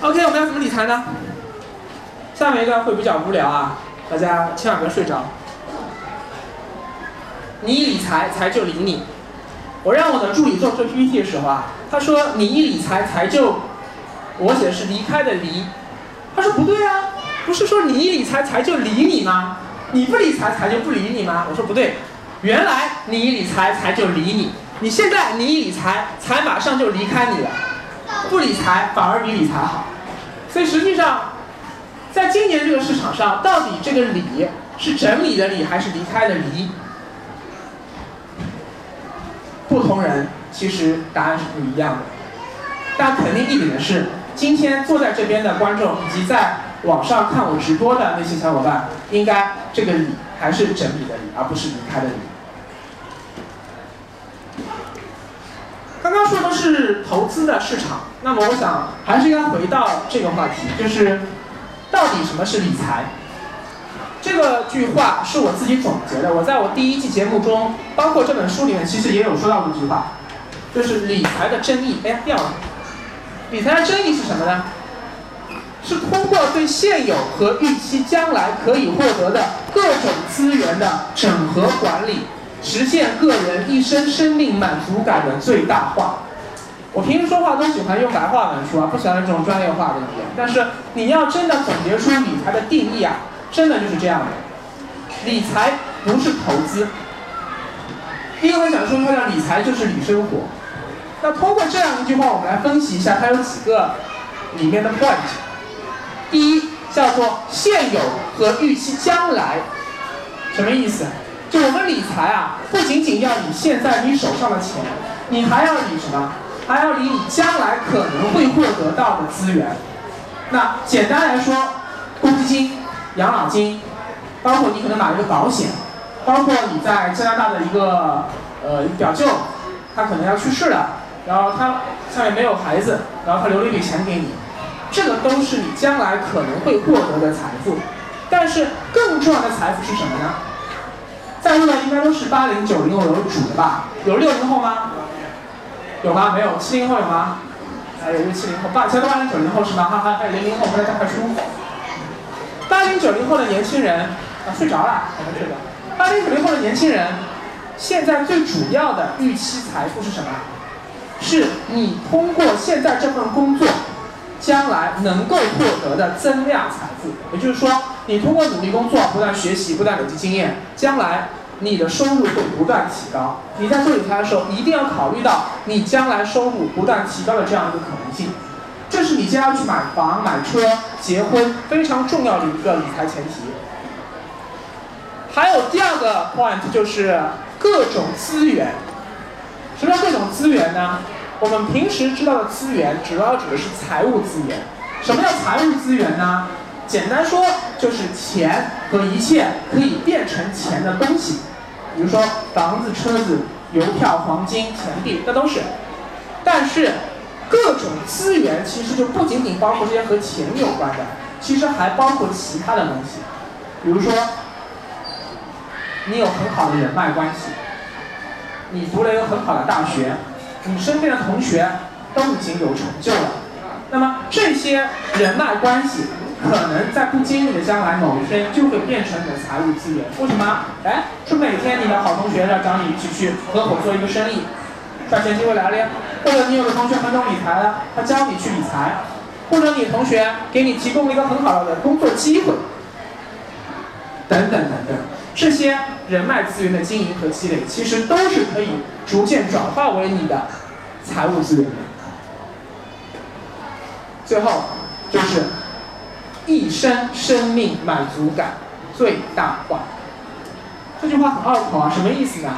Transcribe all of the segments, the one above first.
OK，我们要怎么理财呢？下面一段会比较无聊啊，大家千万别睡着。你一理财，财就理你。我让我的助理做这 PPT 的时候啊，他说你一理财，财就，我写的是离开的离。他说不对啊，不是说你一理财，财就理你吗？你不理财，财就不理你吗？我说不对，原来你一理财，财就理你。你现在你一理财，财马上就离开你了。不理财反而比理财好。所以实际上，在今年这个市场上，到底这个理是整理的理还是离开的离？不同人其实答案是不一样的。但肯定一点的是，今天坐在这边的观众以及在网上看我直播的那些小伙伴，应该这个理还是整理的理，而不是离开的理。刚刚说的是投资的市场，那么我想还是应该回到这个话题，就是到底什么是理财？这个句话是我自己总结的，我在我第一季节目中，包括这本书里面，其实也有说到这句话，就是理财的真义。哎，掉了。理财的真义是什么呢？是通过对现有和预期将来可以获得的各种资源的整合管理。实现个人一生生命满足感的最大化。我平时说话都喜欢用白话文说啊，不喜欢这种专业化的语言。但是你要真的总结出理财的定义啊，真的就是这样的。理财不是投资。第一个我想说，叫理财就是理生活。那通过这样一句话，我们来分析一下它有几个里面的 point。第一叫做现有和预期将来，什么意思？就我们理财啊，不仅仅要理现在你手上的钱，你还要理什么？还要理你将来可能会获得到的资源。那简单来说，公积金、养老金，包括你可能买一个保险，包括你在加拿大的一个呃表舅，他可能要去世了，然后他下面没有孩子，然后他留了一笔钱给你，这个都是你将来可能会获得的财富。但是更重要的财富是什么呢？在座的应该都是八零九零后为主的吧？有六零后吗？有吗？没有。七零后有吗？还有一个七零后，八，其他都八零九零后是吗？还还还有零零后，我在看书。八零九零后的年轻人啊，睡着了，我们睡着。八零九零后的年轻人，现在最主要的预期财富是什么？是你通过现在这份工作，将来能够获得的增量财富。也就是说。你通过努力工作，不断学习，不断累积经验，将来你的收入会不断提高。你在做理财的时候，一定要考虑到你将来收入不断提高的这样一个可能性。这是你将要去买房、买车、结婚非常重要的一个理财前提。还有第二个 point 就是各种资源。什么叫各种资源呢？我们平时知道的资源，主要指的是财务资源。什么叫财务资源呢？简单说就是钱和一切可以变成钱的东西，比如说房子、车子、邮票、黄金、钱币，这都是。但是各种资源其实就不仅仅包括这些和钱有关的，其实还包括其他的东西。比如说，你有很好的人脉关系，你读了一个很好的大学，你身边的同学都已经有成就了，那么这些人脉关系。可能在不经意的将来，某一天就会变成你的财务资源。为什么？哎，是每天你的好同学要找你一起去合伙做一个生意，赚钱机会来了呀。或者你有个同学很懂理财的，他教你去理财；或者你同学给你提供了一个很好的工作机会，等等等等。这些人脉资源的经营和积累，其实都是可以逐渐转化为你的财务资源的。最后就是。一生生命满足感最大化，这句话很拗口啊，什么意思呢？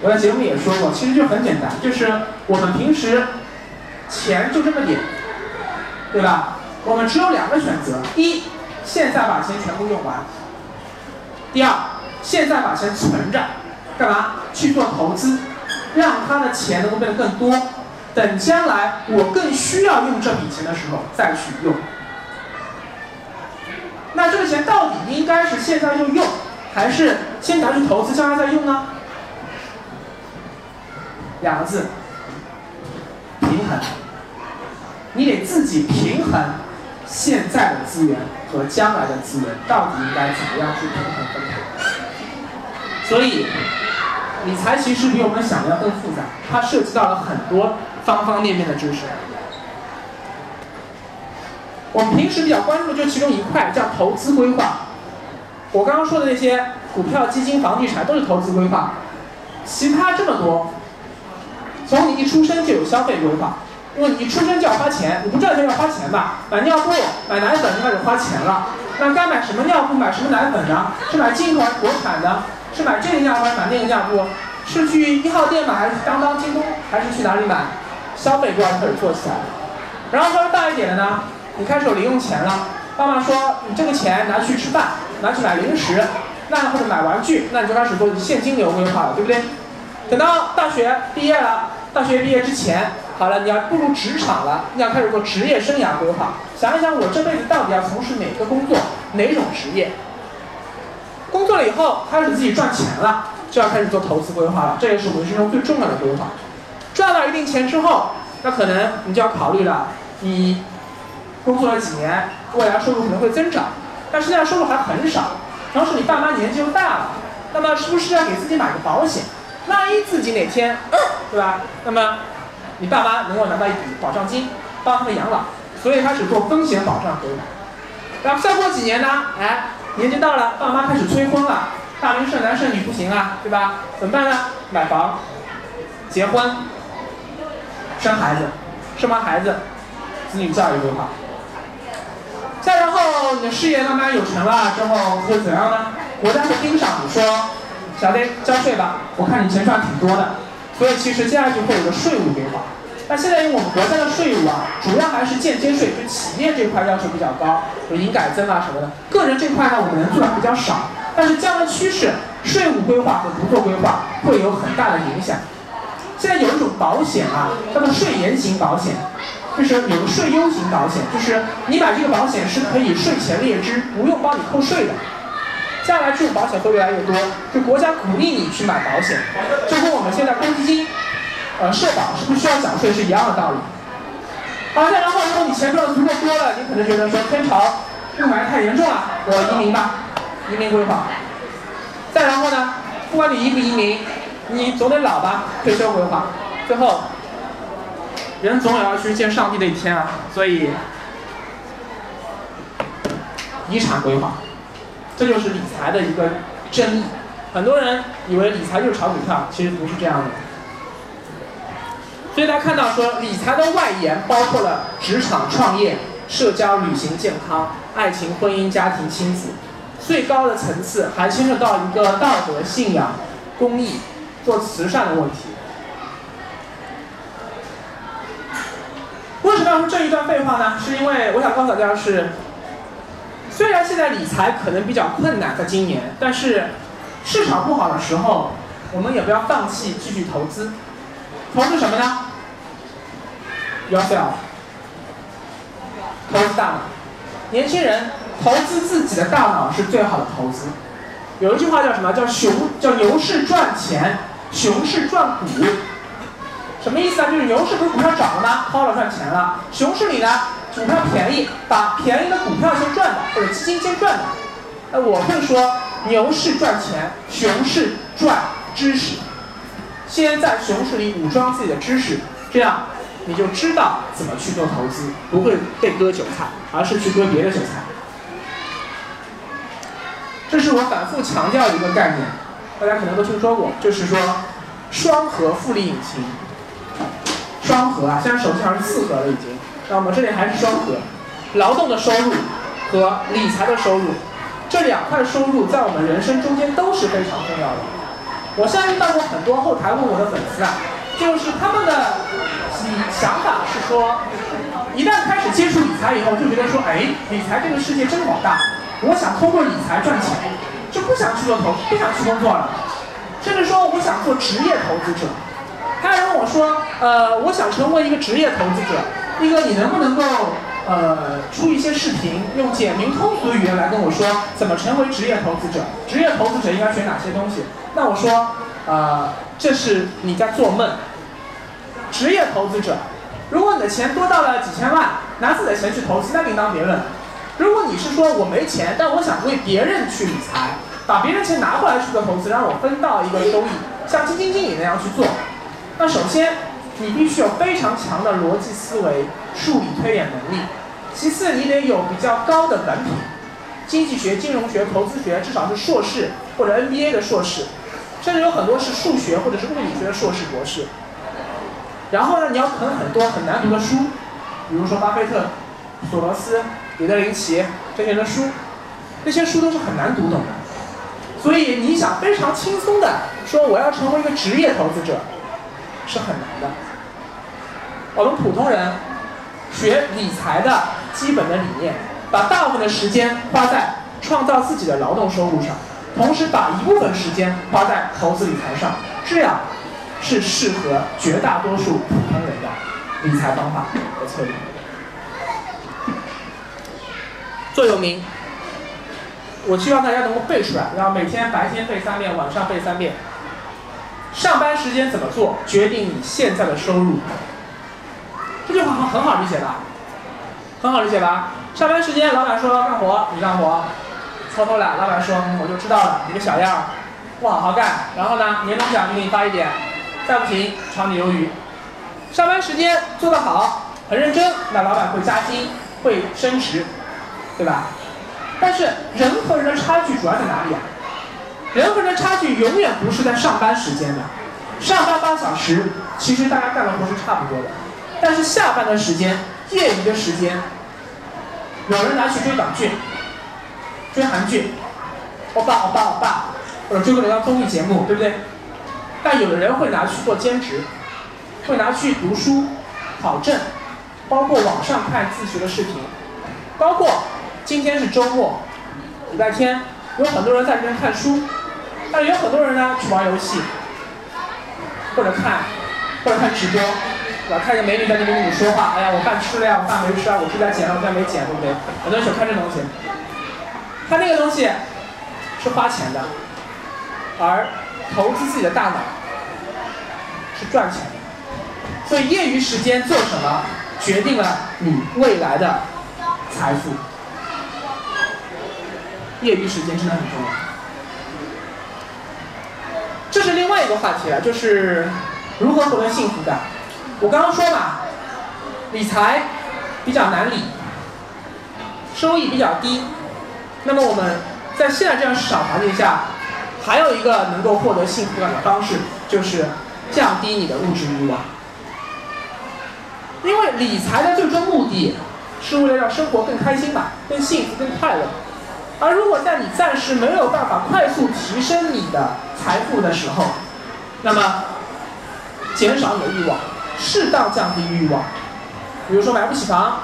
我在节目里也说过，其实就很简单，就是我们平时钱就这么点，对吧？我们只有两个选择：一，现在把钱全部用完；第二，现在把钱存着，干嘛？去做投资，让他的钱能够变得更多，等将来我更需要用这笔钱的时候再去用。这个钱到底应该是现在就用，还是先拿去投资，将来再用呢？两个字，平衡。你得自己平衡现在的资源和将来的资源，到底应该怎么样去平衡分配。所以，理财其实比我们想的要更复杂，它涉及到了很多方方面面的知识。我们平时比较关注就其中一块，叫投资规划。我刚刚说的那些股票、基金、房地产都是投资规划，其他这么多，从你一出生就有消费规划，因为你一出生就要花钱，你不赚钱要花钱吧？买尿布、买奶粉就开始花钱了。那该买什么尿布、买什么奶粉呢？是买进口还是国产的？是买这个尿布还是买那个尿布？是去一号店买还是当当、京东还是去哪里买？消费观开始做起来了。然后稍微大一点的呢？你开始有零用钱了，爸妈说你这个钱拿去吃饭，拿去买零食，那或者买玩具，那你就开始做现金流规划了，对不对？等到大学毕业了，大学毕业之前，好了，你要步入职场了，你要开始做职业生涯规划，想一想我这辈子到底要从事哪个工作，哪种职业？工作了以后开始自己赚钱了，就要开始做投资规划了，这也是我们人生中最重要的规划。赚到一定钱之后，那可能你就要考虑了，你。工作了几年，未来收入可能会增长，但是现在收入还很少。同时你爸妈年纪又大了，那么是不是要给自己买个保险？万一自己哪天，对吧？那么你爸妈能够拿到一笔保障金，帮他们养老，所以开始做风险保障规划。然后再过几年呢？哎，年纪到了，爸妈开始催婚了，大龄剩男剩女不行啊，对吧？怎么办呢？买房、结婚、生孩子，生完孩子，子女教育规划。后你的事业慢慢有成了之后会怎样呢？国家会盯上你说，小雷交税吧，我看你钱赚挺多的，所以其实接下来就会有个税务规划。那现在因为我们国家的税务啊，主要还是间接税，对企业这块要求比较高，有营改增啊什么的。个人这块呢，我们能做的比较少。但是将来趋势，税务规划和不做规划会有很大的影响。现在有一种保险啊，叫做税延型保险。就是有个税优型保险，就是你买这个保险是可以税前列支，不用帮你扣税的。将来这种保险会越来越多，就国家鼓励你去买保险，就跟我们现在公积金、呃社保是不需要缴税是一样的道理。好，再然后如果你钱赚的足够多了，你可能觉得说天朝雾霾太严重了，我移民吧，移民规划。再然后呢，不管你移不移民，你总得老吧，退休规划。最后。人总有要去见上帝的一天啊，所以遗产规划，这就是理财的一个争议。很多人以为理财就是炒股票，其实不是这样的。所以大家看到说，理财的外延包括了职场、创业、社交、旅行、健康、爱情、婚姻、家庭、亲子，最高的层次还牵涉到一个道德、信仰、公益、做慈善的问题。为什么那么这一段废话呢？是因为我想告诉大家是，虽然现在理财可能比较困难，在今年，但是市场不好的时候，我们也不要放弃继续投资。投资什么呢？Yourself，投资大脑。年轻人投资自己的大脑是最好的投资。有一句话叫什么？叫熊叫牛市赚钱，熊市赚股。什么意思啊？就是牛市不是股票涨了吗？抛了赚钱了。熊市里呢，股票便宜，把便宜的股票先赚的，或者基金先赚的。那我会说，牛市赚钱，熊市赚知识。先在熊市里武装自己的知识，这样你就知道怎么去做投资，不会被割韭菜，而是去割别的韭菜。这是我反复强调一个概念，大家可能都听说过，就是说双核复利引擎。双核啊，现在手机上是四核了已经，那我们这里还是双核，劳动的收入和理财的收入，这两块收入在我们人生中间都是非常重要的。我现在遇到过很多后台问我的粉丝啊，就是他们的想法是说，一旦开始接触理财以后，就觉得说，哎，理财这个世界真好大，我想通过理财赚钱，就不想去做投，不想去工作了，甚至说我想做职业投资者。还问我说，呃，我想成为一个职业投资者，一哥，你能不能够呃出一些视频，用简明通俗的语言来跟我说怎么成为职业投资者？职业投资者应该学哪些东西？那我说，呃，这是你在做梦。职业投资者如果你的钱多到了几千万，拿自己的钱去投资，那另当别论。如果你是说我没钱，但我想为别人去理财，把别人钱拿过来去做投资，让我分到一个收益，像基金经理那样去做，那首先你必须有非常强的逻辑思维、数理推演能力。其次，你得有比较高的文凭，经济学、金融学、投资学，至少是硕士或者 MBA 的硕士，甚至有很多是数学或者是物理学的硕士、博士。然后呢，你要啃很多很难读的书，比如说巴菲特、索罗斯、彼得林奇这些的书，那些书都是很难读懂的。所以你想非常轻松的说我要成为一个职业投资者，是很难的。我们普通人学理财的。基本的理念，把大部分的时间花在创造自己的劳动收入上，同时把一部分时间花在投资理财上，这样是适合绝大多数普通人的理财方法和策略。座右铭，我希望大家能够背出来，然后每天白天背三遍，晚上背三遍。上班时间怎么做，决定你现在的收入。这句话很很好理解吧？很好理解吧？上班时间，老板说干活，你干活，偷偷懒。老板说，我就知道了，你个小样，不好好干。然后呢，年终奖就给你发一点，再不行炒你鱿鱼。上班时间做得好，很认真，那老板会加薪，会升职，对吧？但是人和人的差距主要在哪里啊？人和人的差距永远不是在上班时间的，上班八小时，其实大家干的活是差不多的，但是下班的时间。业余的时间，有人拿去追港剧、追韩剧，欧巴欧巴欧巴，或者追各种各样综艺节目，对不对？但有的人会拿去做兼职，会拿去读书、考证，包括网上看自学的视频，包括今天是周末，礼拜天，有很多人在这边看书，但有很多人呢去玩游戏，或者看，或者看直播。对吧看见美女在那边跟你说话，哎呀，我饭吃了呀，我饭没吃啊，我这边捡了，我这边没捡，对不对？很多人喜欢看这东西，看那个东西是花钱的，而投资自己的大脑是赚钱的。所以业余时间做什么，决定了你未来的财富。业余时间真的很重要。另外一个话题了，就是如何获得幸福感。我刚刚说嘛，理财比较难理，收益比较低。那么我们在现在这样市场环境下，还有一个能够获得幸福感的方式，就是降低你的物质欲望。因为理财的最终目的是为了让生活更开心嘛，更幸福、更快乐。而如果在你暂时没有办法快速提升你的财富的时候，那么减少你的欲望。适当降低欲望，比如说买不起房，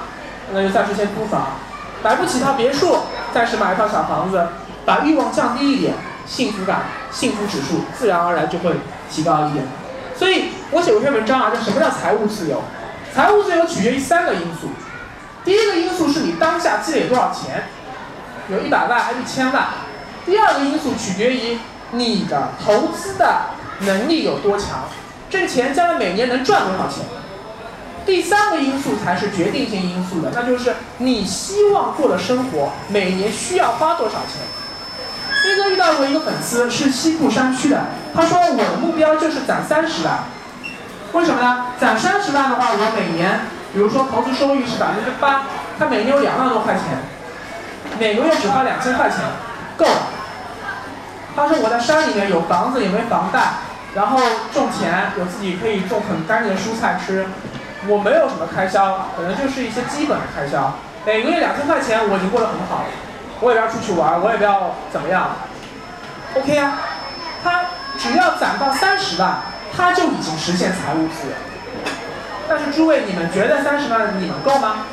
那就暂时先租房；买不起套别墅，暂时买一套小房子，把欲望降低一点，幸福感、幸福指数自然而然就会提高一点。所以我写过一篇文章啊，叫什么叫财务自由？财务自由取决于三个因素，第一个因素是你当下积累多少钱，有一百万还是一千万；第二个因素取决于你的投资的能力有多强。这个钱将来每年能赚多少钱？第三个因素才是决定性因素的，那就是你希望过的生活每年需要花多少钱。斌哥遇到过一个粉丝是西部山区的，他说我的目标就是攒三十万，为什么呢？攒三十万的话，我每年，比如说投资收益是百分之八，他每年有两万多块钱，每个月只花两千块钱，够了。他说我在山里面有房子，也没房贷。然后种田，有自己可以种很干净的蔬菜吃。我没有什么开销，可能就是一些基本的开销。每个月两千块钱，我已经过得很好。我也不要出去玩，我也不要怎么样。OK 啊，他只要攒到三十万，他就已经实现财务自由。但是诸位，你们觉得三十万你们够吗？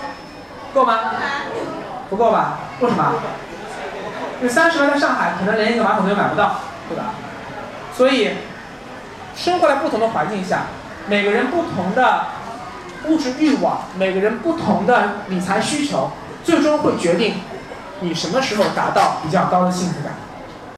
够吗？不够吧？为什么？因为三十万在上海可能连一个马桶都买不到，对吧？所以。生活在不同的环境下，每个人不同的物质欲望，每个人不同的理财需求，最终会决定你什么时候达到比较高的幸福感。